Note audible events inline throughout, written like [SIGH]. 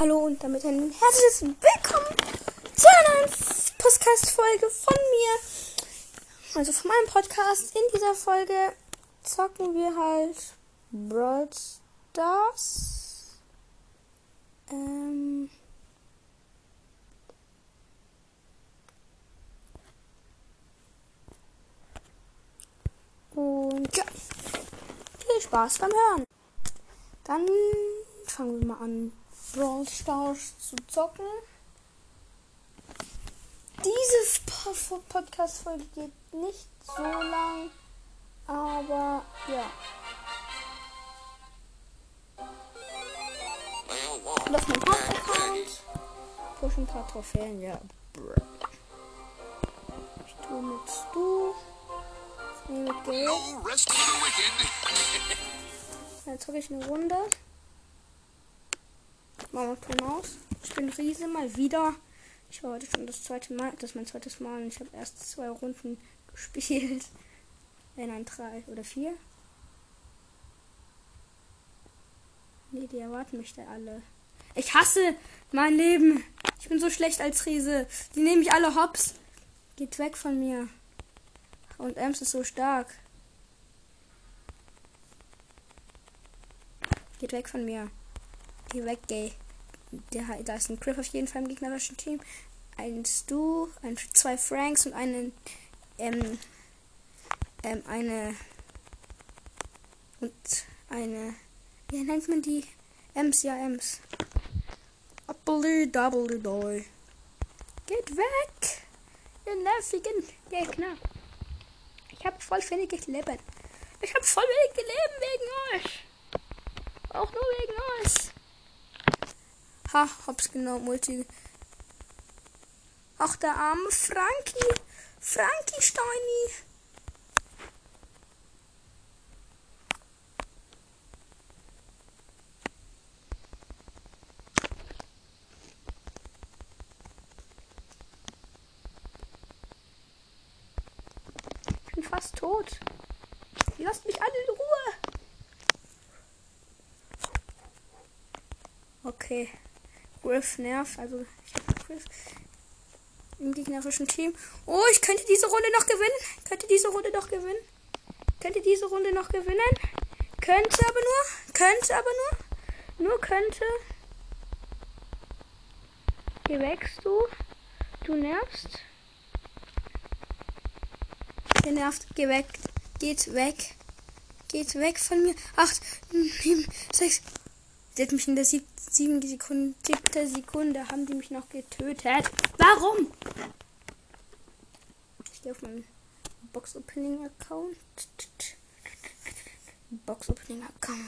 Hallo und damit ein herzliches Willkommen zu einer neuen Podcast-Folge von mir. Also von meinem Podcast. In dieser Folge zocken wir halt Brawl Stars. Ähm. Und ja, viel Spaß beim Hören. Dann fangen wir mal an, Brawl Stars zu zocken. Diese Podcast-Folge geht nicht so lang, aber ja. Und auf meinem Hauptaccount push ein paar Trophäen, ja. Ich tue mit Stu. Ich nehme Geld. [LAUGHS] Dann zocke ich eine Runde. Mama aus. Ich bin Riese mal wieder. Ich war heute schon das zweite Mal. Das ist mein zweites Mal. Und ich habe erst zwei Runden [LAUGHS] gespielt. Wenn ein drei oder vier. Nee, die erwarten mich da alle. Ich hasse mein Leben. Ich bin so schlecht als Riese. Die nehmen mich alle hops. Geht weg von mir. Und Ems ist so stark. Geht weg von mir. Weg, gay. Der, da ist ein Griff auf jeden Fall im gegnerischen Team. Ein Stu, ein, zwei Franks und einen, ähm, ähm, eine, und eine, wie nennt man die? Ems, ja, Ems. Apply double doy. Geht weg! Ihr nervigen Gegner. Ich hab voll wenig Leben. Ich hab voll wenig Leben wegen euch. Auch nur wegen euch. Ha, hab's genau, Multi. Ach, der arme Frankie. Frankie Steini. Ich bin fast tot. Lasst mich alle in Ruhe. Okay. Griff nervt. Also ich habe Griff im gegnerischen Team. Oh, ich könnte diese Runde noch gewinnen. Könnte diese Runde noch gewinnen. Könnte diese Runde noch gewinnen. Könnte aber nur. Könnte aber nur. Nur könnte. Hier wächst du. Du nervst. Nervt. Geh weg. Geht weg. Geht weg von mir. Acht, sieben, sechs. Der hat mich in der sieb sieben Sekunden, siebte Sekunde haben die mich noch getötet. Warum? Ich gehe auf meinen Box Opening Account. Box Opening Account.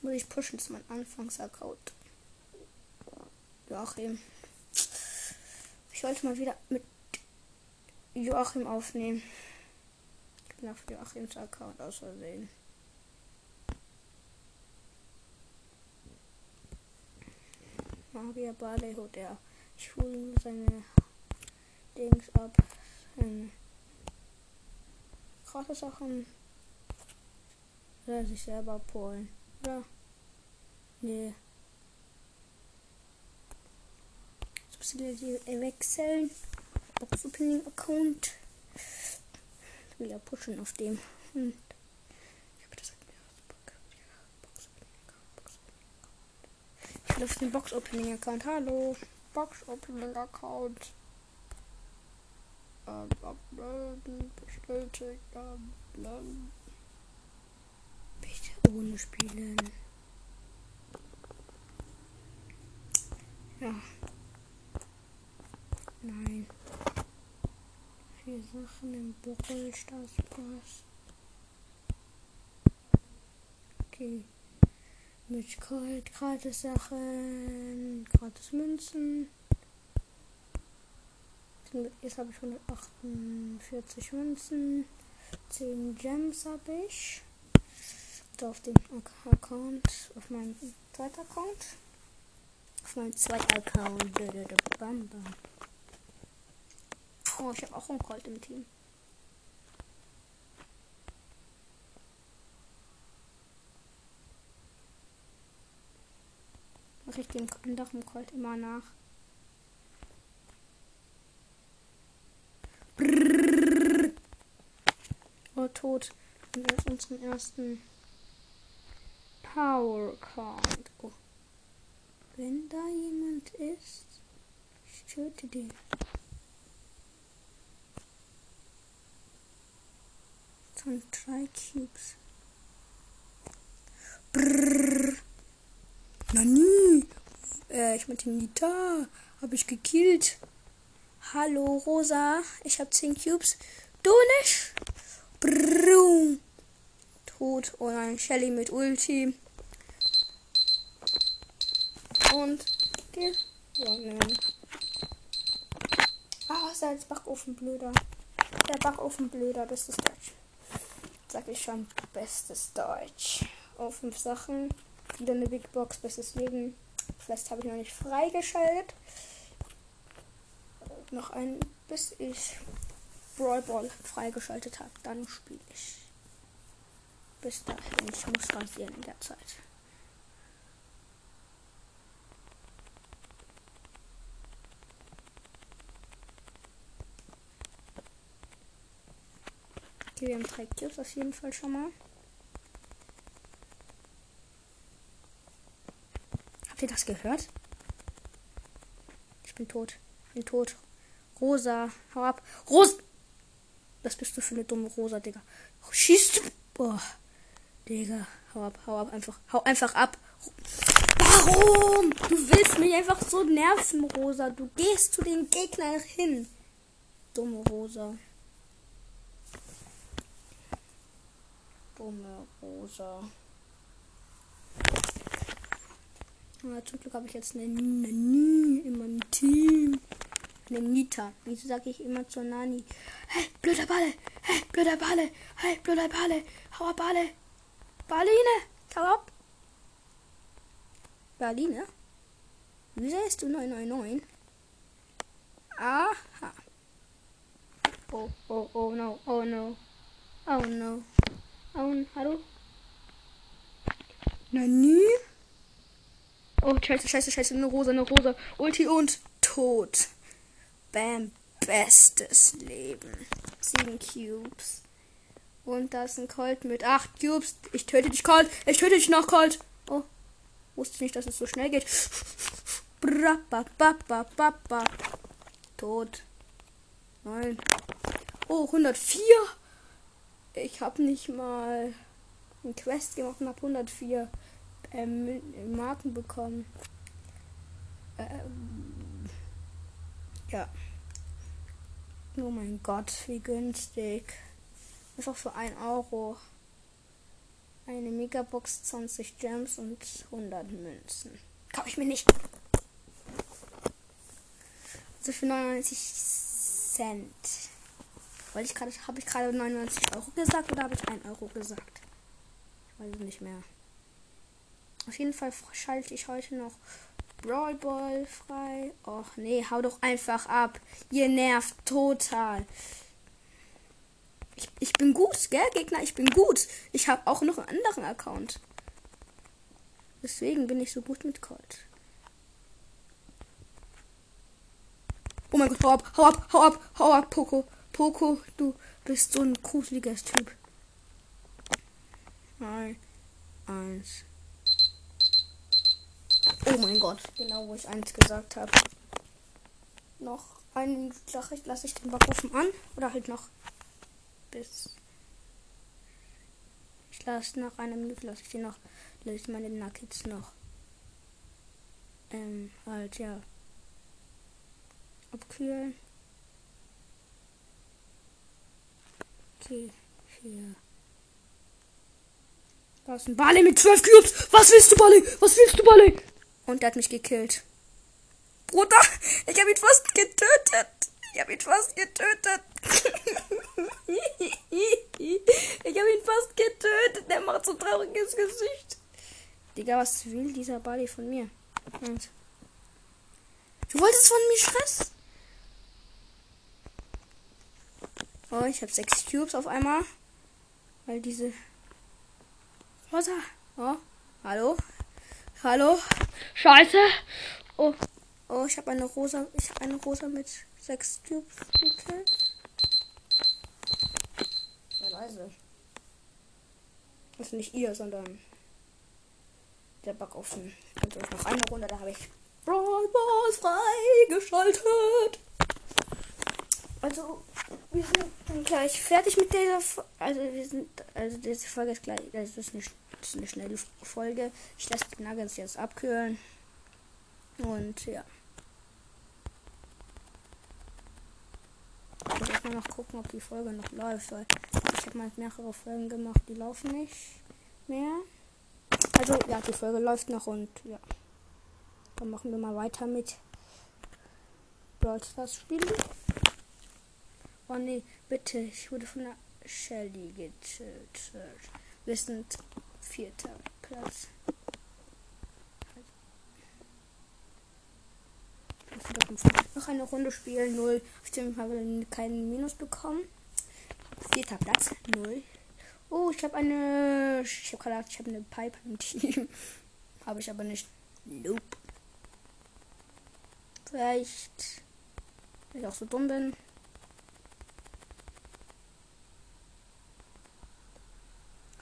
Muss ich pushen, das ist mein Anfangsaccount. Joachim. Ich wollte mal wieder mit Joachim aufnehmen. Ich bin auf Joachims Account aus Versehen. Magier Barley der. Ich hole seine Dings ab. Seine krasse Sachen. Oder sich selber abholen. Oder? Nee. Jetzt müssen wir wechseln. Box Opening Account. Ja pushen auf dem. Hm. Ich will auf den Box Opening Account. Hallo. Box Opening Account. Ähm, uploaden, bestätigt, uploaden. Bitte ohne Spielen. Ja. Nein. Vier Sachen im Brawl Stars Pass. Okay. Mit gratis Sachen, gratis Münzen. Jetzt habe ich 148 Münzen. 10 Gems habe ich. Auf dem Account, auf meinem zweiten Account. Auf meinem zweiten Account. Oh, ich habe auch ein Gold im Team. Mache ich dem anderen Colt immer nach. Brrrr. Oh, tot. Und jetzt unseren ersten Power Card. Oh. Wenn da jemand ist, ich töte den. Sind drei Cubes. Brrrr. Nani. Äh, ich dem Nita. Habe ich gekillt. Hallo Rosa. Ich habe 10 Cubes. Du nicht? Brrrr. Tot. Und ein Shelly mit Ulti. Und gewonnen. Ah, ist als Backofen blöder. Der Backofen blöder, bestes Deutsch. Sag ich schon, bestes Deutsch. Auf fünf Sachen. Wieder eine Big Box, bestes Leben. Vielleicht habe ich noch nicht freigeschaltet. Noch ein, bis ich Brawl Ball freigeschaltet habe. Dann spiele ich. Bis dahin. Ich muss rasieren in der Zeit. Okay, wir haben drei Kills auf jeden Fall schon mal. Habt ihr das gehört? Ich bin tot. Ich bin tot. Rosa, hau ab. Rosa! Was bist du für eine dumme Rosa, Digga? Schießt du? Boah. Digga, hau ab, hau ab, einfach. Hau einfach ab. Warum? Du willst mich einfach so nerven, Rosa. Du gehst zu den Gegnern hin. Dumme Rosa. dumme Rosa. Aber zum Glück habe ich jetzt eine Nani in meinem Team. Eine Nita. Wieso sage ich immer zur Nani? Hey, blöder Balle! Hey, blöder Balle! Hey, blöder Balle! Hau ab, Balle! Balline! Hau ab! Berline? Wieso ist du 999? Aha. Oh, oh, oh no, oh no. Oh no. Oh, hallo? Nani? Oh, scheiße, scheiße, scheiße. Eine Rosa, eine Rosa. Ulti und tot. Bam. Bestes Leben. Sieben Cubes. Und da ist ein Colt mit acht Cubes. Ich töte dich, Colt. Ich töte dich noch, Colt. Oh. Wusste nicht, dass es so schnell geht. Tot. Nein. Oh, 104. Ich habe nicht mal ein Quest gemacht und habe 104 ähm, Marken bekommen. Ähm, ja. Oh mein Gott, wie günstig. Einfach für 1 Euro. Eine Megabox, 20 Gems und 100 Münzen. Kaufe ich mir nicht. Also für 99 Cent. Weil ich gerade, habe ich gerade 99 Euro gesagt oder habe ich 1 Euro gesagt? Ich weiß nicht mehr. Auf jeden Fall schalte ich heute noch Brawl Ball frei. Och nee, hau doch einfach ab. Ihr nervt total. Ich, ich bin gut, gell, Gegner? Ich bin gut. Ich habe auch noch einen anderen Account. Deswegen bin ich so gut mit Colt. Oh mein Gott, hau ab, hau ab, hau ab, hau ab, Poco. Poco, du bist so ein gruseliger Typ. Nein. Eins. Oh mein Gott, genau wo ich eins gesagt habe. Noch einen Sache, lasse ich den Backofen an. Oder halt noch bis. Ich lasse nach einer Minute lasse ich den noch. Ich meine Nuggets noch. Ähm, halt ja. Abkühlen. Okay, hier. Da ist ein Barley mit 12 Cubes. Was willst du, Barley? Was willst du, Barley? Und der hat mich gekillt. Bruder, ich habe ihn fast getötet. Ich habe ihn fast getötet. [LAUGHS] ich habe ihn fast getötet. Der macht so trauriges Gesicht. Digga, was will dieser Barley von mir? Und du wolltest von mir Stress? Oh, ich habe sechs Cubes auf einmal. Weil diese. Rosa. Oh, hallo? Hallo? Scheiße. Oh, oh, ich habe eine rosa, ich habe eine rosa mit sechs Cubes gekillt. Ja, leise. Das ist nicht ihr, sondern der Backofen. Also noch eine Runde, da habe ich Brawl Balls freigeschaltet. Also, wir sind gleich fertig mit dieser Fo Also, wir sind. Also, diese Folge ist gleich. Das ist eine, das ist eine schnelle Folge. Ich lasse die Nuggets jetzt abkühlen. Und ja. Ich muss erstmal noch gucken, ob die Folge noch läuft, weil ich habe mal mehrere Folgen gemacht, die laufen nicht mehr. Also, ja, die Folge läuft noch und ja. Dann machen wir mal weiter mit Brawl Stars spielen. Oh nee, bitte, ich wurde von der Shelly getötet. Wir sind vierter Platz. Noch eine Runde spielen, 0. Auf dem haben wir keinen Minus bekommen. Vierter Platz, 0. Oh, ich habe eine. Ich habe gerade ich habe eine Pipe im Team. [LAUGHS] habe ich aber nicht. Nope. Vielleicht. Weil ich auch so dumm bin.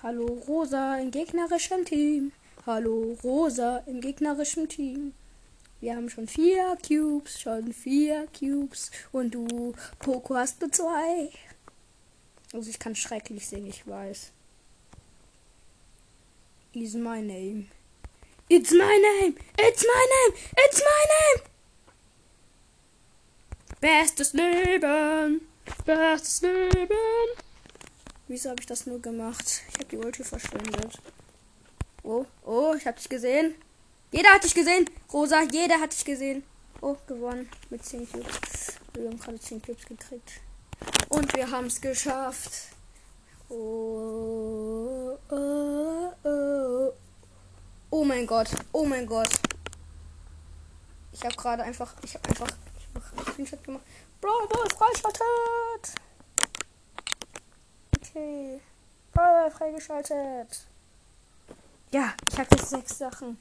Hallo Rosa im gegnerischen Team. Hallo Rosa im gegnerischen Team. Wir haben schon vier Cubes, schon vier Cubes. Und du, Poco, hast nur zwei. Also ich kann schrecklich singen, ich weiß. Is my name. It's my name. It's my name. It's my name. Bestes Leben. Bestes Leben. Wieso habe ich das nur gemacht? Ich habe die Ulti verschwendet. Oh, oh, ich habe dich gesehen. Jeder hat dich gesehen. Rosa, jeder hat dich gesehen. Oh, gewonnen. Mit 10 Cubes. Wir haben gerade 10 Cubes gekriegt. Und wir haben es geschafft. Oh, oh, oh. oh mein Gott. Oh mein Gott. Ich habe gerade einfach. Ich habe einfach. Ich habe einen Screenshot gemacht. Bro, Ball freischaltet. Okay. Ball freigeschaltet. Ja, ich habe jetzt sechs Sachen.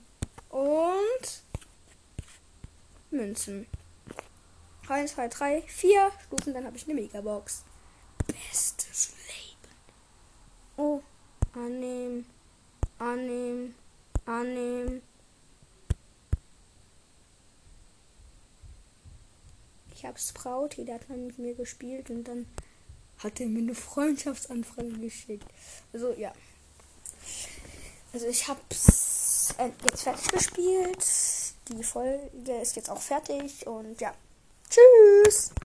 Und. Münzen. 1, 2, 3, 4 Stufen, dann habe ich eine Megabox. Bestes Leben. Oh, annehmen, annehmen, annehmen. Ich habe Sprout, der hat mal mit mir gespielt und dann hat er mir eine Freundschaftsanfrage geschickt. Also ja. Also ich habe äh, jetzt fertig gespielt. Die Folge ist jetzt auch fertig und ja. Tschüss.